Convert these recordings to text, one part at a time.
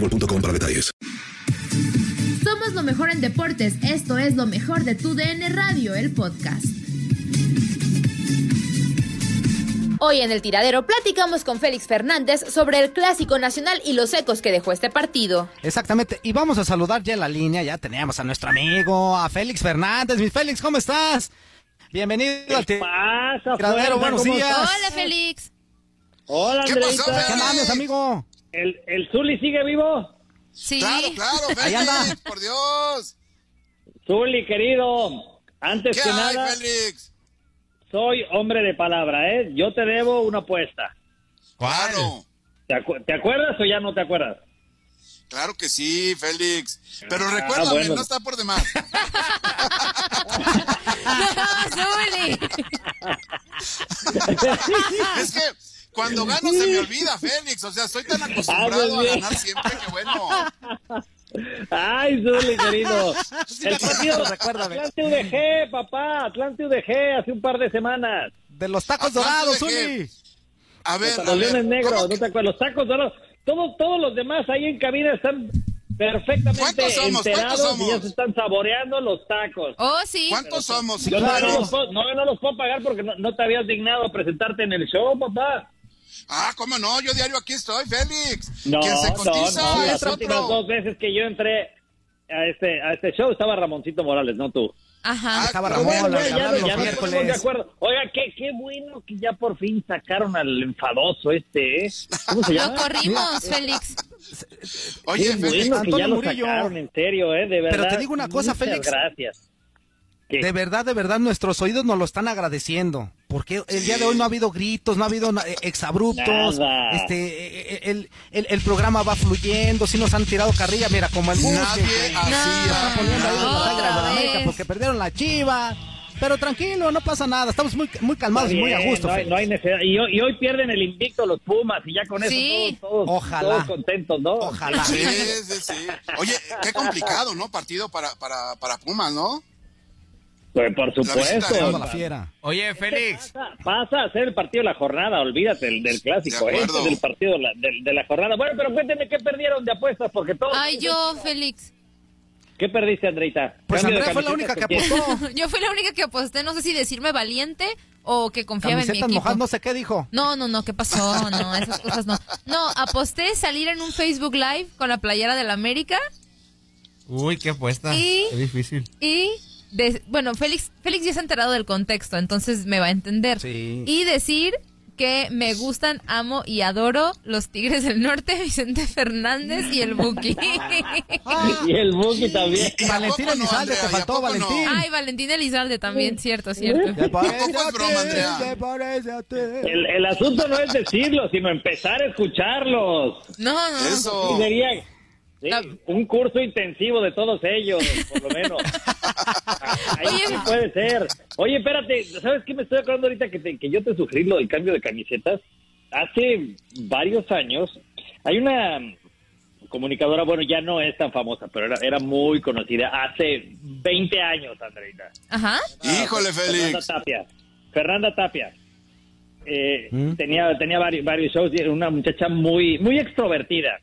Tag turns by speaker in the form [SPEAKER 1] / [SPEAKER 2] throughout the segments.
[SPEAKER 1] boostmobile.com para detalles.
[SPEAKER 2] Somos lo mejor en deportes. Esto es lo mejor de tu DN Radio, el podcast.
[SPEAKER 3] Hoy en el tiradero platicamos con Félix Fernández sobre el clásico nacional y los ecos que dejó este partido.
[SPEAKER 4] Exactamente, y vamos a saludar ya en la línea, ya teníamos a nuestro amigo, a Félix Fernández. Mi Félix, ¿cómo estás? Bienvenido al tiradero, buenos días.
[SPEAKER 3] Hola Félix.
[SPEAKER 5] Hola,
[SPEAKER 4] ¿Qué pasó, Félix? ¿Qué andas, amigo?
[SPEAKER 5] ¿El, el Zuli sigue vivo?
[SPEAKER 3] Sí.
[SPEAKER 6] Claro, claro. Félix, por Dios.
[SPEAKER 5] Zuli, querido, antes
[SPEAKER 6] ¿Qué
[SPEAKER 5] que
[SPEAKER 6] hay,
[SPEAKER 5] nada,
[SPEAKER 6] Félix?
[SPEAKER 5] soy hombre de palabra, ¿eh? Yo te debo una apuesta.
[SPEAKER 6] Claro,
[SPEAKER 5] ¿Te, acu- te acuerdas o ya no te acuerdas?
[SPEAKER 6] claro que sí, Félix. Pero
[SPEAKER 5] Ah,
[SPEAKER 6] recuérdame,
[SPEAKER 5] bueno.
[SPEAKER 6] no está por demás.
[SPEAKER 3] Zuli.
[SPEAKER 6] es que cuando gano se me olvida, Félix. O sea, estoy tan acostumbrado
[SPEAKER 5] Ah,
[SPEAKER 6] a
[SPEAKER 5] pues,
[SPEAKER 6] ganar siempre que bueno.
[SPEAKER 5] Ay, Zuli, querido. El partido,
[SPEAKER 4] recuérdame.
[SPEAKER 5] Atlante UDG, papá, Atlante UDG, hace un par de semanas.
[SPEAKER 4] De los tacos
[SPEAKER 6] Atlante
[SPEAKER 4] dorados? Zuli.
[SPEAKER 6] A ver,
[SPEAKER 5] Los
[SPEAKER 6] a ver,
[SPEAKER 5] leones negros,
[SPEAKER 6] ¿cómo
[SPEAKER 5] ¿no te acuerdas? Los tacos dorados. Todos, todos los demás ahí en cabina están perfectamente
[SPEAKER 6] ¿Cuántos somos?
[SPEAKER 5] enterados
[SPEAKER 6] ¿Cuántos
[SPEAKER 5] y ya se están saboreando los tacos.
[SPEAKER 3] Oh, sí.
[SPEAKER 6] ¿Cuántos somos?
[SPEAKER 5] Yo
[SPEAKER 6] Claro.
[SPEAKER 5] no los puedo, no, no los puedo pagar porque no, no te habías dignado a presentarte en el show, papá.
[SPEAKER 6] Ah, ¿cómo no? Yo diario aquí estoy, Félix.
[SPEAKER 5] No,
[SPEAKER 6] Quien se
[SPEAKER 5] no,
[SPEAKER 6] cotiza
[SPEAKER 5] no.
[SPEAKER 6] es
[SPEAKER 5] Las últimas
[SPEAKER 6] otro.
[SPEAKER 5] dos veces que yo entré a este, a este show estaba Ramoncito Morales, no tú.
[SPEAKER 3] Ajá.
[SPEAKER 4] Estaba
[SPEAKER 6] Pero
[SPEAKER 4] Ramón,
[SPEAKER 6] bueno,
[SPEAKER 5] ya, ya nos ponemos de
[SPEAKER 4] miércoles.
[SPEAKER 5] acuerdo. Oiga, qué, qué bueno que ya por fin sacaron al enfadoso este, ¿eh? ¿Cómo se
[SPEAKER 3] Lo
[SPEAKER 5] llama?
[SPEAKER 3] corrimos, Félix.
[SPEAKER 6] Oye,
[SPEAKER 5] Qué
[SPEAKER 6] Félix,
[SPEAKER 5] bueno que ya lo
[SPEAKER 4] Murillo.
[SPEAKER 5] sacaron, en serio, ¿eh? De verdad.
[SPEAKER 4] Pero te digo una cosa,
[SPEAKER 5] muchas
[SPEAKER 4] Félix.
[SPEAKER 5] gracias. ¿Qué?
[SPEAKER 4] De verdad, de verdad, nuestros oídos nos lo están agradeciendo. Porque el día de hoy no ha habido gritos, no ha habido eh, exabruptos.
[SPEAKER 5] Nada.
[SPEAKER 4] Este, eh, el, el, el programa va fluyendo, sí nos han tirado carrilla, mira, como el
[SPEAKER 6] Nadie
[SPEAKER 3] vez.
[SPEAKER 4] porque perdieron la chiva. Pero tranquilo, no pasa nada, estamos muy, muy calmados y muy a gusto.
[SPEAKER 5] No hay,
[SPEAKER 4] Félix.
[SPEAKER 5] no hay necesidad. Y hoy, y hoy pierden el invicto los Pumas y ya con eso
[SPEAKER 3] Sí.
[SPEAKER 5] todos, todos,
[SPEAKER 4] Ojalá.
[SPEAKER 5] todos contentos, ¿no?
[SPEAKER 4] Ojalá.
[SPEAKER 6] Sí, sí, sí. Oye, qué complicado, ¿no? Partido para, para, para Pumas, ¿no?
[SPEAKER 5] Pues por supuesto.
[SPEAKER 4] la fiera.
[SPEAKER 7] Oye, Félix.
[SPEAKER 5] Pasa, pasa a ser el partido de la jornada, olvídate del, del clásico,
[SPEAKER 6] De
[SPEAKER 5] este es el partido de la, del- de la jornada. Bueno, pero cuéntenme qué perdieron de apuestas, porque todos...
[SPEAKER 3] Ay, yo, Félix.
[SPEAKER 5] ¿Qué perdiste, Andreita?
[SPEAKER 4] Pues
[SPEAKER 5] ¿Cambio de
[SPEAKER 4] Andrea fue la única que apostó.
[SPEAKER 3] Yo fui la única que aposté, no sé si decirme valiente o que confiaba en mi
[SPEAKER 4] Camisetas
[SPEAKER 3] equipo.
[SPEAKER 4] mojadas, no sé qué dijo.
[SPEAKER 3] No, no, no, ¿qué pasó? No, esas cosas no. No, aposté salir en un Facebook Live con la playera del América
[SPEAKER 7] Uy, qué apuesta.
[SPEAKER 3] Y-
[SPEAKER 7] Qué difícil.
[SPEAKER 3] y, de- bueno, Félix, Félix ya se ha enterado del contexto, entonces me va a entender.
[SPEAKER 4] Sí.
[SPEAKER 3] Y decir
[SPEAKER 8] que me gustan, amo y adoro los Tigres del Norte, Vicente Fernández y el Buki.
[SPEAKER 5] y el Buki también.
[SPEAKER 4] Valentín Elizalde, te faltó Valentín.
[SPEAKER 8] Ay, Valentín Elizalde también, cierto, cierto.
[SPEAKER 5] El, el asunto no es decirlo, sino empezar a escucharlos.
[SPEAKER 8] No, no.
[SPEAKER 6] Eso.
[SPEAKER 5] Sería sí, un curso intensivo de todos ellos, por lo menos. Ahí
[SPEAKER 8] Oye,
[SPEAKER 5] sí puede ser. Oye, espérate, ¿sabes qué me estoy acordando ahorita que, te- que yo te sugerí lo del cambio de camisetas? Hace varios años hay una comunicadora, bueno, ya no es tan famosa, pero era, era muy conocida hace 20 años, Andreita.
[SPEAKER 8] Ajá.
[SPEAKER 6] Híjole,
[SPEAKER 5] Fernanda
[SPEAKER 6] Félix.
[SPEAKER 5] Tapia. Fernanda Tapia. Eh, Tenía, tenía varios, varios shows y era una muchacha muy, muy extrovertida.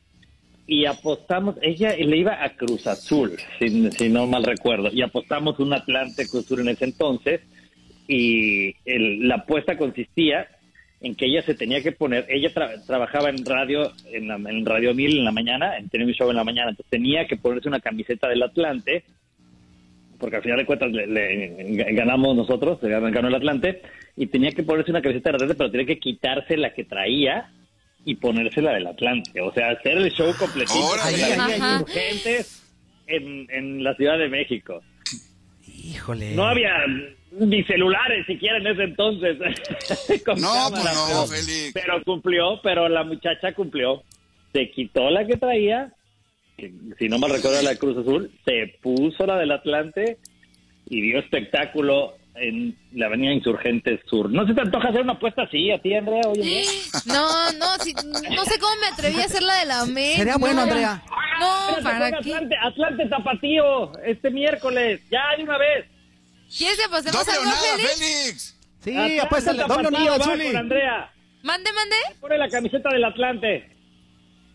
[SPEAKER 5] Y apostamos, ella le iba a Cruz Azul, si, no mal recuerdo, y apostamos un Atlante Cruz Azul en ese entonces. Y el- la apuesta consistía en que ella se tenía que poner, ella tra- trabajaba en radio, en, la- Radio 1000 en la mañana, en tenía show en la mañana, entonces tenía que ponerse una camiseta del Atlante porque al final de cuentas le, le- ganamos nosotros, ganó el Atlante, y tenía que ponerse una camiseta de Atlante, pero tenía que quitarse la que traía y ponerse la del Atlante. O sea, hacer el show completito con la línea
[SPEAKER 8] Ajá.
[SPEAKER 5] Insurgentes en, en la Ciudad de México.
[SPEAKER 4] Híjole.
[SPEAKER 5] No había ni celulares siquiera en ese entonces. con
[SPEAKER 6] No,
[SPEAKER 5] cámara,
[SPEAKER 6] pues no,
[SPEAKER 5] pero-
[SPEAKER 6] Félix.
[SPEAKER 5] pero cumplió, pero la muchacha cumplió. Se quitó la que traía, si no mal recuerdo la de Cruz Azul, se puso la del Atlante y dio espectáculo en la avenida Insurgentes Sur. ¿No se te antoja hacer una apuesta así a ti, Andrea? Oye,
[SPEAKER 8] No, no, si- no sé cómo me atreví a hacer la de la América.
[SPEAKER 4] Sería bueno,
[SPEAKER 8] No.
[SPEAKER 4] Andrea.
[SPEAKER 8] No, ¿para qué?
[SPEAKER 5] Atlante, Atlante Tapatío, este miércoles, ya de una vez.
[SPEAKER 8] ¿Quieres que apostemos
[SPEAKER 6] Doble
[SPEAKER 8] algo,
[SPEAKER 6] nada,
[SPEAKER 8] Félix?
[SPEAKER 6] Félix.
[SPEAKER 4] Sí, apuéstale, doble nada,
[SPEAKER 5] con Andrea,
[SPEAKER 8] Mande, mande.
[SPEAKER 5] pone la camiseta del Atlante.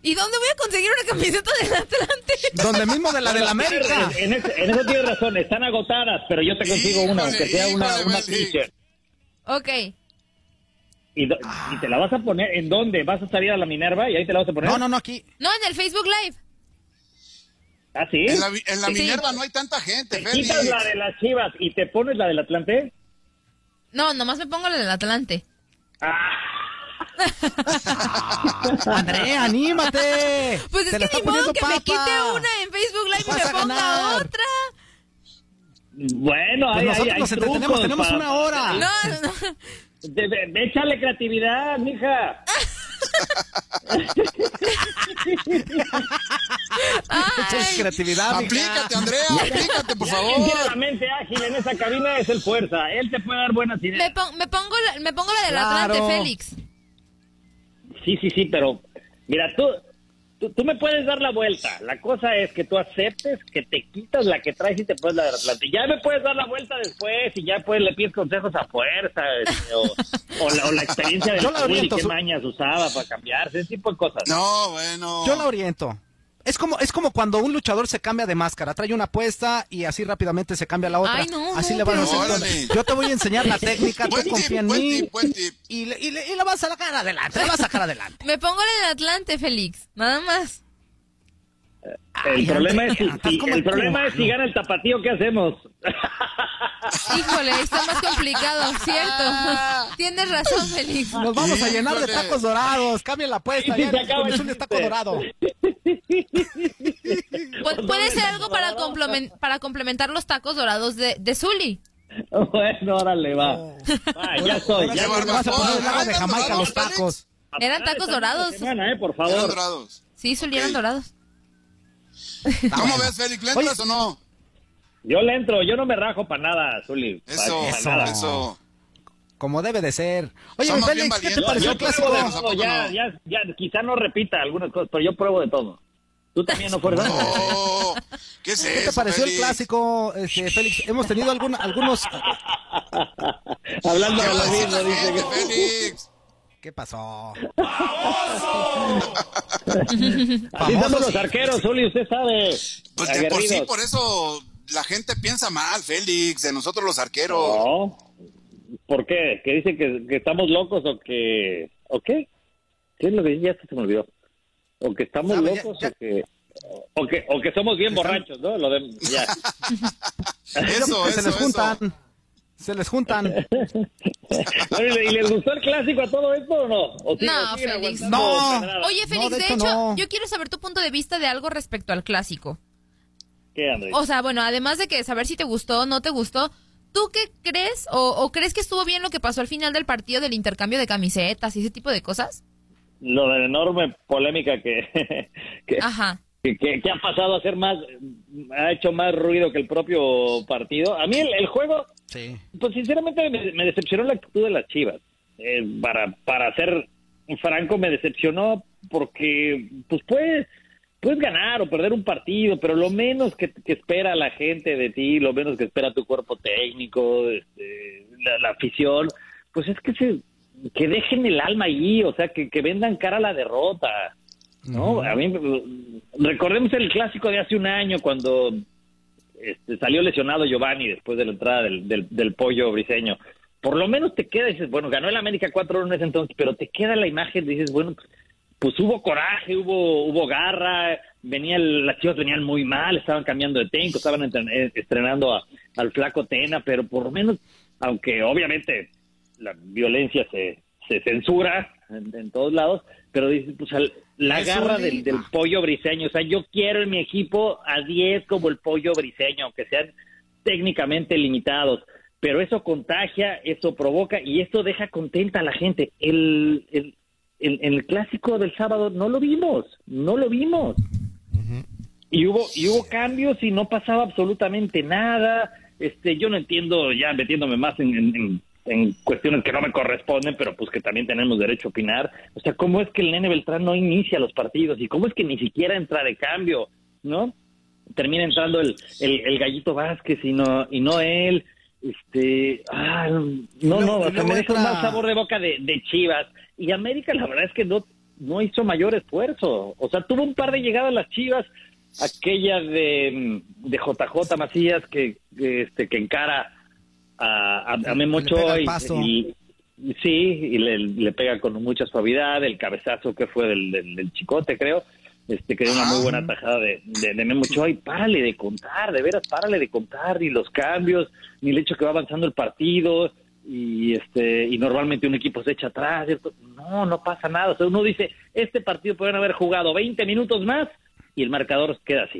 [SPEAKER 8] ¿Y dónde voy a conseguir una camiseta del Atlante?
[SPEAKER 4] Donde mismo de la de la América.
[SPEAKER 5] En, en ese- en eso tienes razón, están agotadas, pero yo te consigo una, aunque sea una,
[SPEAKER 6] híjole,
[SPEAKER 5] una t-shirt.
[SPEAKER 8] Ok.
[SPEAKER 5] ¿Y, do- y te la vas a poner en dónde? ¿Vas a salir a la Minerva y ahí te la vas a poner?
[SPEAKER 4] No, no, no, aquí.
[SPEAKER 8] No, en el Facebook Live.
[SPEAKER 5] ¿Ah, sí?
[SPEAKER 6] En la, vi- en la
[SPEAKER 8] Sí.
[SPEAKER 6] Minerva no hay tanta gente,
[SPEAKER 5] ¿Te
[SPEAKER 6] Félix.
[SPEAKER 5] quitas la de las chivas y te pones la del Atlante?
[SPEAKER 8] No, nomás me pongo la del Atlante.
[SPEAKER 4] Andrea, anímate.
[SPEAKER 8] Pues es
[SPEAKER 4] Te
[SPEAKER 8] que ni modo que me
[SPEAKER 4] papa.
[SPEAKER 8] quite una en Facebook Live y me ponga otra.
[SPEAKER 5] Bueno,
[SPEAKER 4] Pues
[SPEAKER 5] hay,
[SPEAKER 4] nosotros
[SPEAKER 5] hay- hay
[SPEAKER 4] nos entretenemos, tenemos
[SPEAKER 5] para-
[SPEAKER 4] una hora.
[SPEAKER 8] No, no, no.
[SPEAKER 5] De- de- de- échale creatividad, mija.
[SPEAKER 4] Echa creatividad, mija.
[SPEAKER 6] Aplícate, Andrea, aplícate, por favor.
[SPEAKER 5] tiene la mente ágil en esa cabina es el fuerza. Él te puede dar buenas ideas.
[SPEAKER 8] Me, pon- me pongo la, me pongo la del
[SPEAKER 4] Claro.
[SPEAKER 8] Atlante, Félix.
[SPEAKER 5] Sí, sí, sí, pero mira, tú, tú, tú me puedes dar la vuelta. La cosa es que tú aceptes que te quitas la que traes y te pones la Atlante. Ya me puedes dar la vuelta después y ya pues le pides consejos a fuerza este, o, o la, o la experiencia de
[SPEAKER 4] la oriento,
[SPEAKER 5] qué
[SPEAKER 4] Zu-
[SPEAKER 5] mañas usaba para cambiarse, ese tipo de cosas.
[SPEAKER 6] No, bueno.
[SPEAKER 4] Yo la oriento. Es como, es como cuando un luchador se cambia de máscara, trae una apuesta y así rápidamente se cambia la otra.
[SPEAKER 8] Ay, no,
[SPEAKER 4] así
[SPEAKER 8] no,
[SPEAKER 4] le vas a hacer.
[SPEAKER 6] Órale.
[SPEAKER 4] Yo te voy a enseñar la técnica, tú
[SPEAKER 6] tip,
[SPEAKER 4] confía en
[SPEAKER 6] buen
[SPEAKER 4] mí.
[SPEAKER 6] tip, buen tip.
[SPEAKER 4] Y, le- y, le- y la vas a sacar adelante, la vas a sacar adelante.
[SPEAKER 8] Me pongo la del Atlante, Félix. Nada más.
[SPEAKER 5] El
[SPEAKER 4] Ay,
[SPEAKER 5] problema es si, el problema es si gana el tapatío, ¿qué hacemos?
[SPEAKER 8] Híjole, está más complicado, cierto. Tienes razón, Félix.
[SPEAKER 4] Nos vamos a llenar de tacos dorados. Cambia la apuesta.
[SPEAKER 5] Sí,
[SPEAKER 4] ya,
[SPEAKER 5] se
[SPEAKER 4] Zuli taco dorado.
[SPEAKER 8] Pu- puede ser algo para, complemen- para complementar los tacos dorados de, de Zully.
[SPEAKER 5] bueno, órale, va. Va, ya estoy. Ya
[SPEAKER 4] le vas a poner el agua de Jamaica los
[SPEAKER 6] Félix.
[SPEAKER 4] tacos.
[SPEAKER 8] Eran tacos dorados.
[SPEAKER 5] semana, eh, por
[SPEAKER 6] Eran
[SPEAKER 5] favor.
[SPEAKER 6] dorados.
[SPEAKER 8] Sí, Zully eran dorados.
[SPEAKER 6] ¿Cómo ves, Félix? ¿Le entras o no?
[SPEAKER 5] Yo le entro, yo no me rajo para nada, Zuli.
[SPEAKER 6] Eso,
[SPEAKER 5] pa'
[SPEAKER 4] Eso.
[SPEAKER 5] nada.
[SPEAKER 6] eso.
[SPEAKER 4] Como debe de ser. Oye,
[SPEAKER 6] Somos
[SPEAKER 4] mi
[SPEAKER 6] bien
[SPEAKER 4] Félix, ¿qué te pareció
[SPEAKER 5] Yo
[SPEAKER 4] el clásico?
[SPEAKER 5] de
[SPEAKER 6] ¿A
[SPEAKER 5] todo, ya,
[SPEAKER 6] no?
[SPEAKER 5] ya, ya, quizá no repita algunas cosas, pero yo pruebo de todo. Tú también no fuerzas.
[SPEAKER 6] No. ¿Qué es
[SPEAKER 4] ¿Qué
[SPEAKER 6] eso,
[SPEAKER 4] te pareció el clásico, este, Félix? Hemos tenido algún- algunos...
[SPEAKER 5] Hablando
[SPEAKER 6] ¿Qué
[SPEAKER 5] de lo mismo, dice.
[SPEAKER 6] Félix?
[SPEAKER 4] ¿Qué pasó?
[SPEAKER 5] Así somos los arqueros, Zuli, usted sabe.
[SPEAKER 6] Pues de por sí, por eso la gente piensa mal, Félix, de nosotros los arqueros.
[SPEAKER 5] No. ¿Por qué? ¿Que dice que, que estamos locos o que... ¿O qué? ¿Qué es lo que ya se me olvidó? ¿O que estamos locos
[SPEAKER 4] ya-
[SPEAKER 5] o que... O que, o que somos bien borrachos, ¿no? Lo de, ya.
[SPEAKER 6] Eso,
[SPEAKER 4] que se
[SPEAKER 6] eso,
[SPEAKER 4] les juntan. Se les juntan.
[SPEAKER 5] ¿Y les gustó el clásico a todo esto o no? ¿O sí-
[SPEAKER 8] No,
[SPEAKER 5] o
[SPEAKER 8] Félix. No. Oye, Félix, de, hecho, yo quiero saber tu punto de vista de algo respecto al clásico.
[SPEAKER 5] ¿Qué, Andrés?
[SPEAKER 8] O sea, bueno, además de que saber si te gustó o no te gustó, ¿tú qué crees o, o crees que estuvo bien lo que pasó al final del partido del intercambio de camisetas y ese tipo de cosas?
[SPEAKER 5] Lo de la enorme polémica que, que,
[SPEAKER 8] Ajá.
[SPEAKER 5] que, que- que ha pasado a ser más, ha hecho más ruido que el propio partido. A mí el, el juego, pues sinceramente me, me decepcionó la actitud de las Chivas. Eh, para, para ser franco, me decepcionó porque, pues puedes, puedes ganar o perder un partido, pero lo menos que, que espera la gente de ti, lo menos que espera tu cuerpo técnico, este, la, la afición, pues es que se, que dejen el alma allí, o sea, que, que vendan cara a la derrota. ¿no? A mí, recordemos el clásico de hace un año cuando este, salió lesionado Giovanni después de la entrada del, del, pollo briseño. Por lo menos te queda, dices, bueno, ganó el América 4-1 en ese entonces, pero te queda la imagen, dices, bueno, pues, pues hubo coraje, hubo hubo garra, venía el- las chivas venían muy mal, estaban cambiando de técnico, estaban eh, estrenando al flaco Tena, pero por lo menos, aunque obviamente la violencia se, se censura en, en todos lados, pero dices, pues al- la
[SPEAKER 9] Es
[SPEAKER 5] garra del, pollo briseño, o sea, yo quiero en mi equipo a 10 como el pollo briseño, aunque sean técnicamente limitados, pero eso contagia, eso provoca y esto deja contenta a la gente. El, el, el, el clásico del sábado no lo vimos, no lo vimos. Y hubo, y hubo cambios y no pasaba absolutamente nada. Este, yo no entiendo, ya metiéndome más en, en- en- en cuestiones que no me corresponden, pero pues que también tenemos derecho a opinar. O sea, ¿cómo es que el Nene Beltrán no inicia los partidos? ¿Y cómo es que ni siquiera entra de cambio? ¿No? Termina entrando el, el, el Gallito Vázquez y no, y no él. Este, ah, no, no, o sea, me deja un mal sabor de boca de, de Chivas. Y América, la verdad es que no, no hizo mayor esfuerzo. O sea, tuvo un par de llegadas las Chivas, aquella de, de JJ Macías que, que, este, que encara a, a, a Memo Ochoa y-
[SPEAKER 4] paso.
[SPEAKER 5] y, y sí, y le, le pega con mucha suavidad, el cabezazo que fue del, del, del Chicote, creo, este que dio una muy buena tajada de, de, de Memo Ochoa y párale de contar, de veras, párale de contar, ni los cambios, ni el hecho que va avanzando el partido, y este y normalmente un equipo se echa atrás, ¿cierto? no, no pasa nada, o sea, uno dice, este partido pueden haber jugado 20 minutos más y el marcador queda así.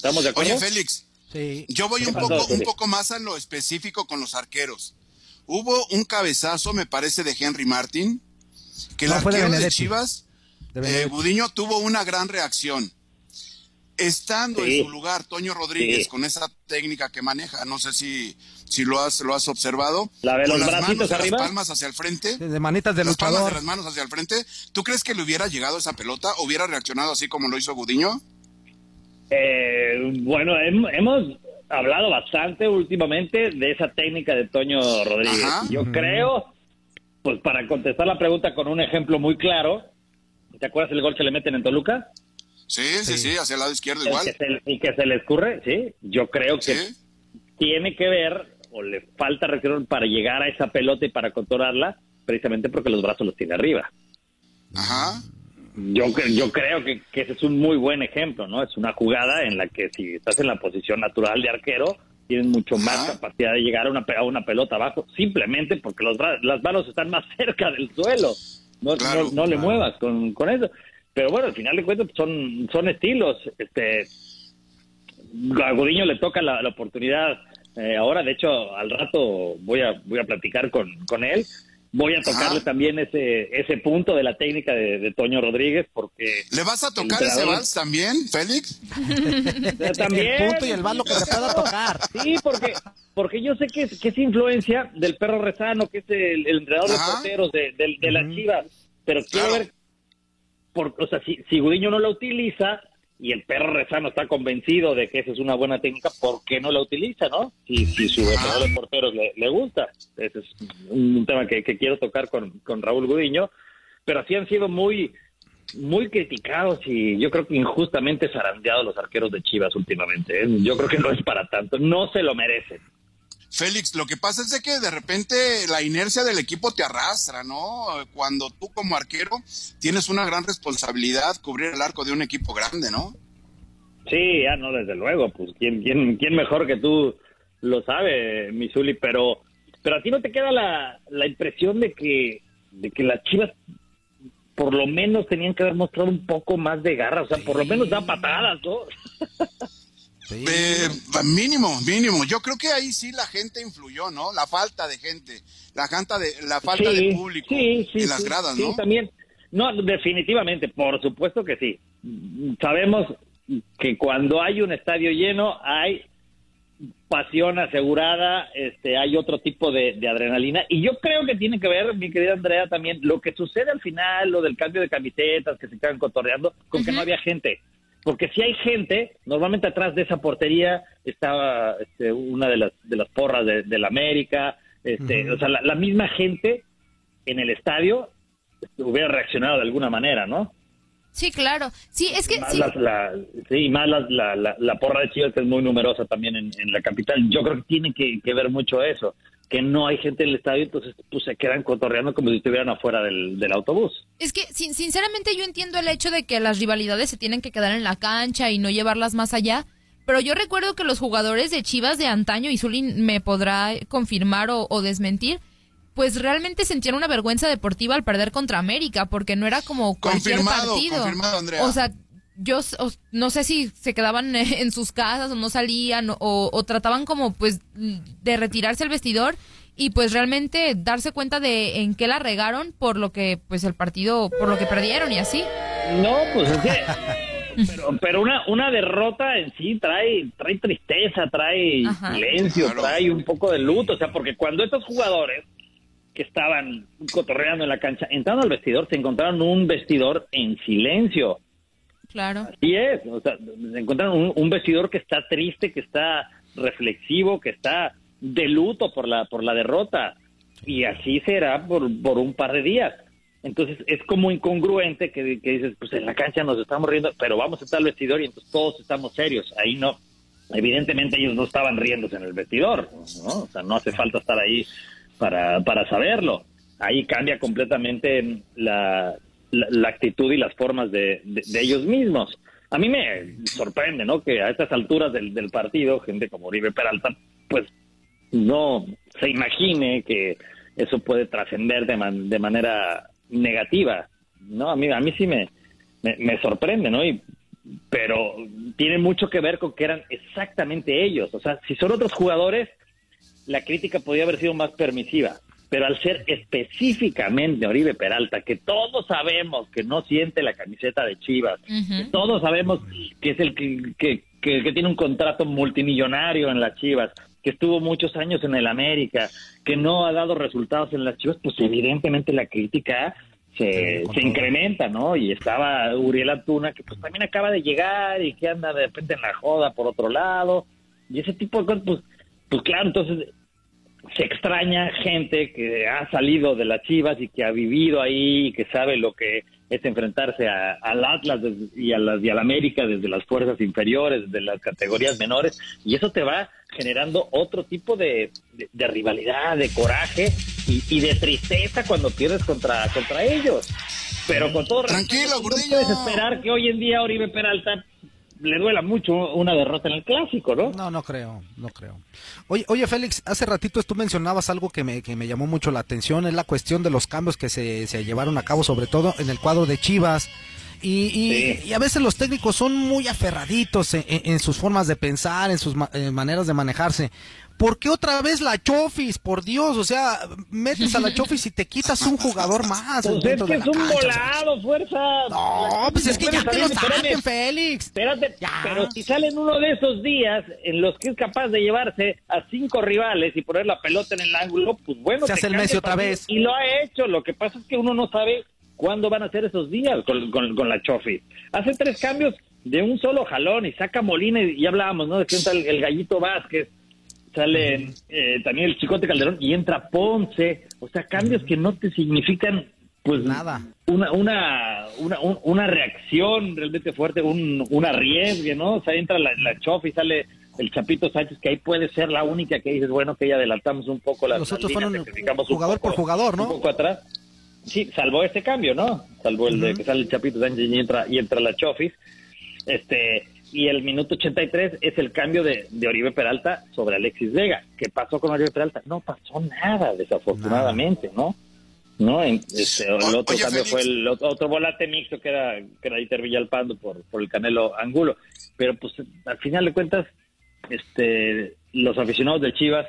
[SPEAKER 5] ¿Estamos de acuerdo?
[SPEAKER 6] Oye, Félix, yo voy
[SPEAKER 5] ¿Qué
[SPEAKER 6] un
[SPEAKER 5] pasó,
[SPEAKER 6] poco, un poco más a lo específico con los arqueros. Hubo un cabezazo, me parece, de Henry Martin, que el
[SPEAKER 4] No, de
[SPEAKER 6] arquero de. Chivas,
[SPEAKER 4] De
[SPEAKER 6] eh, tuvo una gran reacción. Estando
[SPEAKER 5] Sí.
[SPEAKER 6] en su lugar, Toño Rodríguez,
[SPEAKER 5] Sí.
[SPEAKER 6] con esa técnica que maneja, no sé si, si lo, has, lo has observado.
[SPEAKER 5] La de
[SPEAKER 6] con
[SPEAKER 5] los
[SPEAKER 6] las manos de
[SPEAKER 5] arriba.
[SPEAKER 6] las palmas hacia el frente.
[SPEAKER 4] De manitas de
[SPEAKER 6] las palmas de las manos hacia el frente. ¿Tú crees que le hubiera llegado esa pelota? ¿Hubiera reaccionado así como lo hizo Gudiño?
[SPEAKER 5] Eh, bueno, hem- hemos hablado bastante últimamente de esa técnica de Toño Rodríguez.
[SPEAKER 6] Ajá.
[SPEAKER 5] Yo creo, pues para contestar la pregunta con un ejemplo muy claro, ¿te acuerdas el gol que le meten en Toluca?
[SPEAKER 6] Sí, sí, sí, hacia el lado izquierdo
[SPEAKER 5] El
[SPEAKER 6] igual.
[SPEAKER 5] que, se, el que se le escurre, sí. Yo creo que tiene que ver o le falta reacción para llegar a esa pelota y para controlarla, precisamente porque los brazos los tiene arriba.
[SPEAKER 6] Ajá.
[SPEAKER 5] Yo, yo creo que, que ese es un muy buen ejemplo, ¿no? Es una jugada en la que si estás en la posición natural de arquero, tienes mucho más capacidad de llegar a una, a una pelota abajo, simplemente porque los las manos están más cerca del suelo. No, no, no le muevas con, con eso. Pero bueno, al final de cuentas son, son estilos. Este, a le toca la, la oportunidad eh, ahora, de hecho, al rato voy a, voy a platicar con, con él. Voy a tocarle también ese, ese punto de la técnica de, de Toño Rodríguez porque...
[SPEAKER 6] ¿Le vas a tocar
[SPEAKER 5] el
[SPEAKER 6] ese vals también, Félix?
[SPEAKER 5] También.
[SPEAKER 4] El punto y el balo que se pueda tocar.
[SPEAKER 5] Sí, porque, porque yo sé que es, que es influencia del perro Rezano, que es el, el entrenador
[SPEAKER 6] Ajá.
[SPEAKER 5] de porteros de, de, de las Chivas. Pero quiero ver, por, o sea, si, si Gudiño no lo utiliza, y el perro Rezano está convencido de que esa es una buena técnica, ¿por qué no la utiliza, no? Si, si su entrenador de porteros le, le, gusta. Ese es un, tema que, que, quiero tocar con, con Raúl Gudiño, pero así han sido muy muy criticados y yo creo que injustamente zarandeados los arqueros de Chivas últimamente. ¿eh? Yo creo que no es para tanto, no se lo merecen.
[SPEAKER 6] Félix, lo que pasa es que de repente la inercia del equipo te arrastra, ¿no? Cuando tú como arquero tienes una gran responsabilidad cubrir el arco de un equipo grande, ¿no?
[SPEAKER 5] Sí, ya no, desde luego, pues quién, quién, quién mejor que tú lo sabe, Misuli, pero, pero a ti no te queda la, la impresión de que, de que las Chivas por lo menos tenían que haber mostrado un poco más de garra, o sea, por lo menos da patadas, ¿no?
[SPEAKER 6] Eh, mínimo, mínimo. Yo creo que ahí sí la gente influyó, ¿no? La falta de gente, la falta de, la falta de público
[SPEAKER 5] sí,
[SPEAKER 6] en las gradas, ¿no?
[SPEAKER 5] Sí, también. No, definitivamente, por supuesto que sí. Sabemos que cuando hay un estadio lleno hay pasión asegurada, este, hay otro tipo de, de, adrenalina y yo creo que tiene que ver, mi querida Andrea, también lo que sucede al final, lo del cambio de camisetas que se quedan cotorreando, con que no había gente porque si hay gente, normalmente atrás de esa portería estaba este, una de las, de las porras de, la América, este, o sea, la, misma gente en el estadio hubiera reaccionado de alguna manera, ¿no?
[SPEAKER 8] Sí, claro. Sí, es que...
[SPEAKER 5] Más la, sí, más la, la, porra de Chivas que es muy numerosa también en, en, la capital. Yo creo que tiene que, que ver mucho eso que no hay gente en el estadio, entonces pues se quedan cotorreando como si estuvieran afuera del, del autobús.
[SPEAKER 8] Es que sinceramente yo entiendo el hecho de que las rivalidades se tienen que quedar en la cancha y no llevarlas más allá, pero yo recuerdo que los jugadores de Chivas de antaño, y Zulín me podrá confirmar o, o desmentir, pues realmente sentían una vergüenza deportiva al perder contra América, porque no era como cualquier
[SPEAKER 6] confirmado,
[SPEAKER 8] partido.
[SPEAKER 6] Confirmado, Andrea.
[SPEAKER 8] O sea, yo no sé si se quedaban en sus casas o no salían o, trataban como pues de retirarse el vestidor y pues realmente darse cuenta de en qué la regaron por lo que pues el partido por lo que perdieron y así.
[SPEAKER 5] No pues es que pero, pero una una derrota en sí trae trae tristeza trae silencio trae un poco de luto o sea porque cuando estos jugadores que estaban cotorreando en la cancha entraron al vestidor se encontraron un vestidor en silencio
[SPEAKER 8] Claro.
[SPEAKER 5] Así es, o sea, encuentran un, vestidor que está triste, que está reflexivo, que está de luto por la, por la derrota. Y así será por, por un par de días. Entonces es como incongruente que, dices, pues en la cancha nos estamos riendo, pero vamos a estar al vestidor y entonces todos estamos serios. Ahí no. Evidentemente ellos no estaban riéndose en el vestidor, ¿no? O sea, no hace falta estar ahí para, para saberlo. Ahí cambia completamente la, la, actitud y las formas de, de, ellos mismos. A mí me sorprende, ¿no? Que a estas alturas del, del partido, gente como Uribe Peralta, pues no se imagine que eso puede trascender de, de manera negativa, ¿no? A mí, a mí sí me, me, sorprende, ¿no? Y, pero tiene mucho que ver con que eran exactamente ellos. O sea, si son otros jugadores, la crítica podría haber sido más permisiva pero al ser específicamente Oribe Peralta, que todos sabemos que no siente la camiseta de Chivas, todos sabemos que es el que, que, que, tiene un contrato multimillonario en las Chivas, que estuvo muchos años en el América, que no ha dado resultados en las Chivas, pues evidentemente la crítica se, se incrementa, ¿no? Y estaba Uriel Antuna, que pues también acaba de llegar y que anda de repente en la joda por otro lado, y ese tipo de cosas, pues, pues claro, entonces se extraña gente que ha salido de las Chivas y que ha vivido ahí y que sabe lo que es enfrentarse al Atlas y a las y al América desde las fuerzas inferiores, de las categorías menores. Y eso te va generando otro tipo de, de, rivalidad, de coraje y, de tristeza cuando pierdes contra contra ellos. Pero con todo
[SPEAKER 6] Tranquilo,
[SPEAKER 5] no puedes esperar que hoy en día Oribe Peralta le duela mucho una derrota en el clásico, ¿no?
[SPEAKER 4] No, no creo, no creo. Oye, oye Félix, hace ratito tú mencionabas algo que me, que me llamó mucho la atención, es la cuestión de los cambios que se, se llevaron a cabo, sobre todo en el cuadro de Chivas. Y, y, a veces los técnicos son muy aferraditos en, sus formas de pensar, en sus maneras de manejarse. ¿Por qué otra vez la Chofis? Por Dios, o sea, metes a la Chofis y te quitas un jugador más.
[SPEAKER 5] Pues es que es un volado, fuerza.
[SPEAKER 4] No, pues es que ya te lo saquen, Félix.
[SPEAKER 5] Espérate, pero si salen uno de esos días en los que es capaz de llevarse a cinco rivales y poner la pelota en el ángulo, pues bueno.
[SPEAKER 4] Se hace el Messi otra vez.
[SPEAKER 5] Y lo ha hecho. Lo que pasa es que uno no sabe cuándo van a ser esos días con, con, la Chofis. Hace tres cambios de un solo jalón y saca Molina y, ya hablábamos, ¿no? De que entra el, el Gallito Vázquez, sale eh, también el Chicote Calderón y entra Ponce, o sea, cambios que no te significan pues
[SPEAKER 4] nada.
[SPEAKER 5] una una una, un- una reacción realmente fuerte un, un arriesgue no o sea entra la, la y sale el Chapito Sánchez que ahí puede ser la única que dices bueno que ya adelantamos un poco las
[SPEAKER 4] Los otros
[SPEAKER 5] las líneas,
[SPEAKER 4] fueron
[SPEAKER 5] un
[SPEAKER 4] jugador por jugador,
[SPEAKER 5] un
[SPEAKER 4] ¿no?
[SPEAKER 5] poco atrás. Sí salvó este cambio no salvó el de que sale el Chapito Sánchez y entra y entra la Chofis. Este y el minuto 83 es el cambio de, de Oribe Peralta sobre Alexis Vega. ¿Qué pasó con Oribe Peralta? No pasó nada, desafortunadamente, ¿no? No, este, el otro
[SPEAKER 6] oye,
[SPEAKER 5] cambio
[SPEAKER 6] Félix.
[SPEAKER 5] fue el otro, volante mixto que era, que era Dieter Villalpando por, por el Canelo Angulo. Pero pues al final de cuentas, este, los aficionados de Chivas,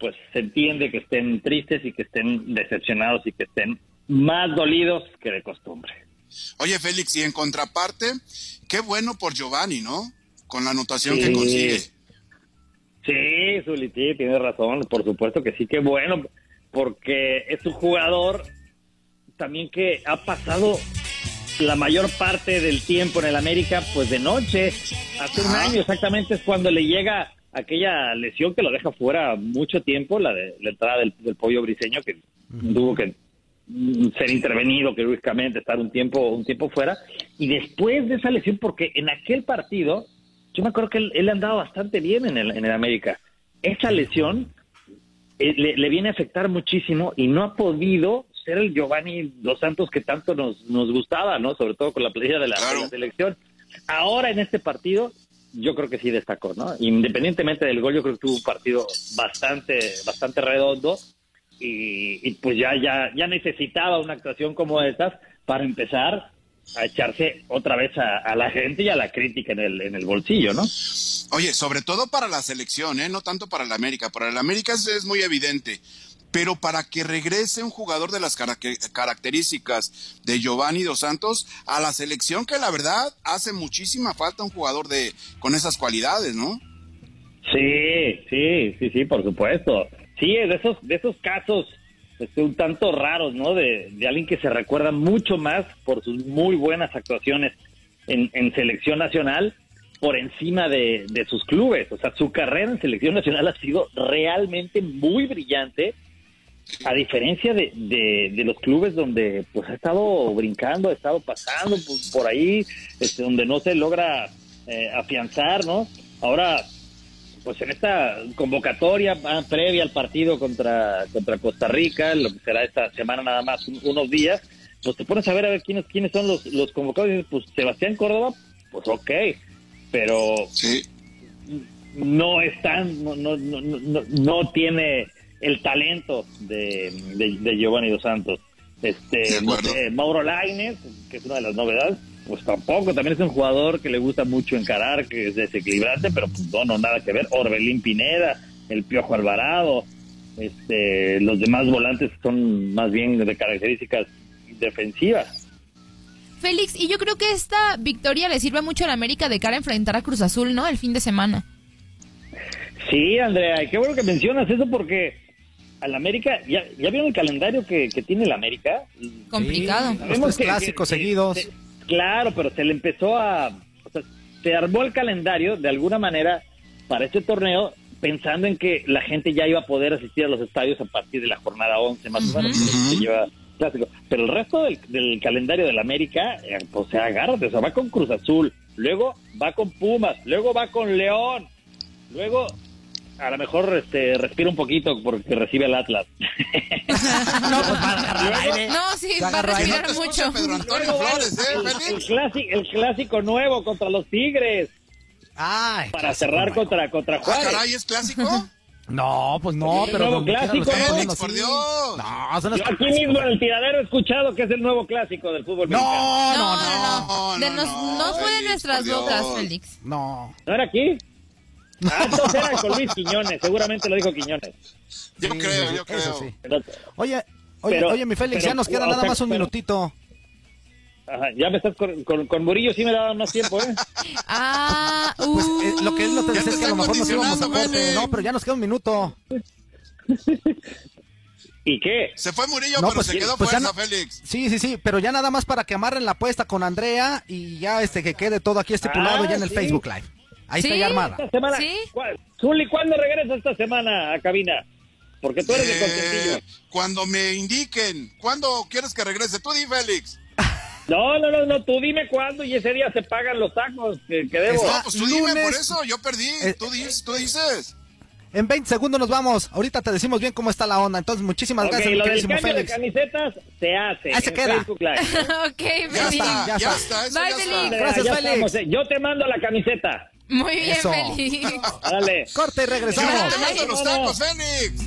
[SPEAKER 5] pues se entiende que estén tristes y que estén decepcionados y que estén más dolidos que de costumbre.
[SPEAKER 6] Oye, Félix, y en contraparte, qué bueno por Giovanni, ¿no? Con la anotación que consigue.
[SPEAKER 5] Sí, Zuliti, tienes razón, por supuesto que sí, que bueno, porque es un jugador también que ha pasado la mayor parte del tiempo en el América, pues de noche. Hace un año exactamente es cuando le llega aquella lesión que lo deja fuera mucho tiempo, la de la entrada del, del pollo briseño, que tuvo que ser intervenido quirúrgicamente, estar un tiempo, un tiempo fuera. Y después de esa lesión, porque en aquel partido, yo me acuerdo que él, él andaba bastante bien en el, en el América. Esa lesión eh, le, le viene a afectar muchísimo y no ha podido ser el Giovanni Dos Santos que tanto nos, nos gustaba, ¿no? Sobre todo con la playa de la, la selección. Ahora en este partido, yo creo que sí destacó, ¿no? Independientemente del gol, yo creo que tuvo un partido bastante, bastante redondo y, y pues ya, ya, ya necesitaba una actuación como estas para empezar a echarse otra vez a, a la gente y a la crítica en el, en el bolsillo, ¿no?
[SPEAKER 6] Oye, sobre todo para la selección, ¿eh? No tanto para el América. Para el América es, es muy evidente. Pero para que regrese un jugador de las cara- características de Giovanni Dos Santos a la selección, que la verdad hace muchísima falta un jugador de con esas cualidades, ¿no?
[SPEAKER 5] Sí, sí, sí, sí, por supuesto. Sí, de esos, de esos casos este, un tanto raros, ¿no? De, alguien que se recuerda mucho más por sus muy buenas actuaciones en, en selección nacional por encima de, de sus clubes. O sea, su carrera en selección nacional ha sido realmente muy brillante, a diferencia de, de, de los clubes donde pues ha estado brincando, ha estado pasando por, por ahí, este, donde no se logra eh, afianzar, ¿no? Ahora, pues en esta convocatoria ah, previa al partido contra, contra Costa Rica, lo que será esta semana nada más, un- unos días, pues te pones a ver a ver quiénes quiénes son los, los convocados y dices, pues Sebastián Córdoba, pues ok, pero no están, no, no, no, no, no tiene el talento de, de, de Giovanni Dos Santos. Este, Mauro Lainez, que es una de las novedades, pues tampoco, también es un jugador que le gusta mucho encarar, que es desequilibrante, pero pues no, no, nada que ver. Orbelín Pineda, el Piojo Alvarado, este, los demás volantes son más bien de características defensivas.
[SPEAKER 8] Félix, y yo creo que esta victoria le sirve mucho a la América de cara a enfrentar a Cruz Azul, ¿no? El fin de semana.
[SPEAKER 5] Sí, Andrea, y qué bueno que mencionas eso porque al América, ¿ya, ya vieron el calendario que, que tiene el América?
[SPEAKER 8] Complicado.
[SPEAKER 5] Sabemos
[SPEAKER 4] Los tres clásicos seguidos.
[SPEAKER 5] Claro, pero se le empezó a... O sea, se armó el calendario de alguna manera para este torneo pensando en que la gente ya iba a poder asistir a los estadios a partir de la jornada 11 más o menos. que lleva clásico. Pero el resto del, del calendario del América, eh, pues se agárrate, o sea, va con Cruz Azul, luego va con Pumas, luego va con León, luego a lo mejor este respira un poquito porque recibe el Atlas.
[SPEAKER 8] No, sí, va a respirar mucho.
[SPEAKER 5] Luego va el, el clásico, el clásico nuevo contra los Tigres. para cerrar contra, contra Juárez.
[SPEAKER 6] Ah, caray, ¿es clásico?
[SPEAKER 4] No, pues no,
[SPEAKER 5] El
[SPEAKER 4] pero
[SPEAKER 5] nuevo
[SPEAKER 4] quiera lo
[SPEAKER 5] clásico, ¿no?
[SPEAKER 4] poniendo
[SPEAKER 5] Por. Dios.
[SPEAKER 4] No, son
[SPEAKER 5] Yo aquí mismo en el tiradero he escuchado que es el nuevo clásico del fútbol mexicano.
[SPEAKER 8] No, no, no. De nos, no fue de nuestras bocas, Félix.
[SPEAKER 4] No.
[SPEAKER 5] ¿No era aquí? Ah, entonces era con Luis Quiñones, seguramente lo dijo Quiñones.
[SPEAKER 6] Yo creo, yo
[SPEAKER 4] Eso sí. Oye, oye,
[SPEAKER 5] Pero-
[SPEAKER 4] oye, mi Félix,
[SPEAKER 5] pero,
[SPEAKER 4] ya nos queda nada
[SPEAKER 5] sea,
[SPEAKER 4] más un
[SPEAKER 5] pero-
[SPEAKER 4] minutito.
[SPEAKER 5] Ajá, ya me estás con, con, con Murillo, sí me daba más tiempo, ¿eh?
[SPEAKER 8] Ah,
[SPEAKER 4] Pues eh, lo que él no te decía es que a lo mejor nos íbamos a corte. No, pero ya nos queda un minuto.
[SPEAKER 5] ¿Y qué?
[SPEAKER 6] Se fue Murillo,
[SPEAKER 4] No,
[SPEAKER 6] pero
[SPEAKER 4] pues
[SPEAKER 6] se quedó
[SPEAKER 4] pues ya
[SPEAKER 6] fuerza,
[SPEAKER 4] no-
[SPEAKER 6] Félix.
[SPEAKER 4] Sí, sí, sí, pero ya nada más para que amarren la apuesta con Andrea y ya este que quede todo aquí estipulado
[SPEAKER 5] Ah,
[SPEAKER 4] ya en el
[SPEAKER 5] sí.
[SPEAKER 4] Facebook Live. Ahí está ya armada.
[SPEAKER 5] Esta semana. ¿Cuál- Zuli, ¿cuándo regresas esta semana a cabina? Porque tú eres de
[SPEAKER 6] Eh,
[SPEAKER 5] contentillo.
[SPEAKER 6] cuando me indiquen, ¿cuándo quieres que regrese? Tú di, Félix.
[SPEAKER 5] No, no, no, no, tú dime cuándo y ese día se pagan los tacos que, que debo.
[SPEAKER 6] No, pues tú dime
[SPEAKER 4] lunes.
[SPEAKER 6] por eso, yo perdí.
[SPEAKER 4] Eh,
[SPEAKER 6] tú, dices, tú dices.
[SPEAKER 4] En 20 segundos nos vamos. Ahorita te decimos bien cómo está la onda. Entonces, muchísimas
[SPEAKER 5] Ok,
[SPEAKER 4] gracias, mi
[SPEAKER 5] lo del cambio
[SPEAKER 4] Félix.
[SPEAKER 5] de camisetas se hace.
[SPEAKER 4] Ahí se queda.
[SPEAKER 8] Ok,
[SPEAKER 4] Ya
[SPEAKER 8] Félix.
[SPEAKER 4] está, ya
[SPEAKER 6] Ya
[SPEAKER 4] está.
[SPEAKER 6] está, eso
[SPEAKER 8] Bye,
[SPEAKER 6] ya
[SPEAKER 8] Félix.
[SPEAKER 6] está.
[SPEAKER 4] Gracias,
[SPEAKER 5] Ya
[SPEAKER 4] Félix.
[SPEAKER 5] estamos, eh. Yo te mando la camiseta.
[SPEAKER 8] Muy bien,
[SPEAKER 4] Eso.
[SPEAKER 8] Félix.
[SPEAKER 5] Dale.
[SPEAKER 4] Corte y regresamos.
[SPEAKER 6] te mando los tacos, Félix.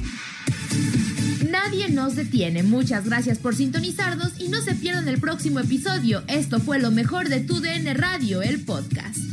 [SPEAKER 2] Nadie nos detiene. Muchas gracias por sintonizarnos y no se pierdan el próximo episodio. Esto fue lo mejor de tu DN Radio, el podcast.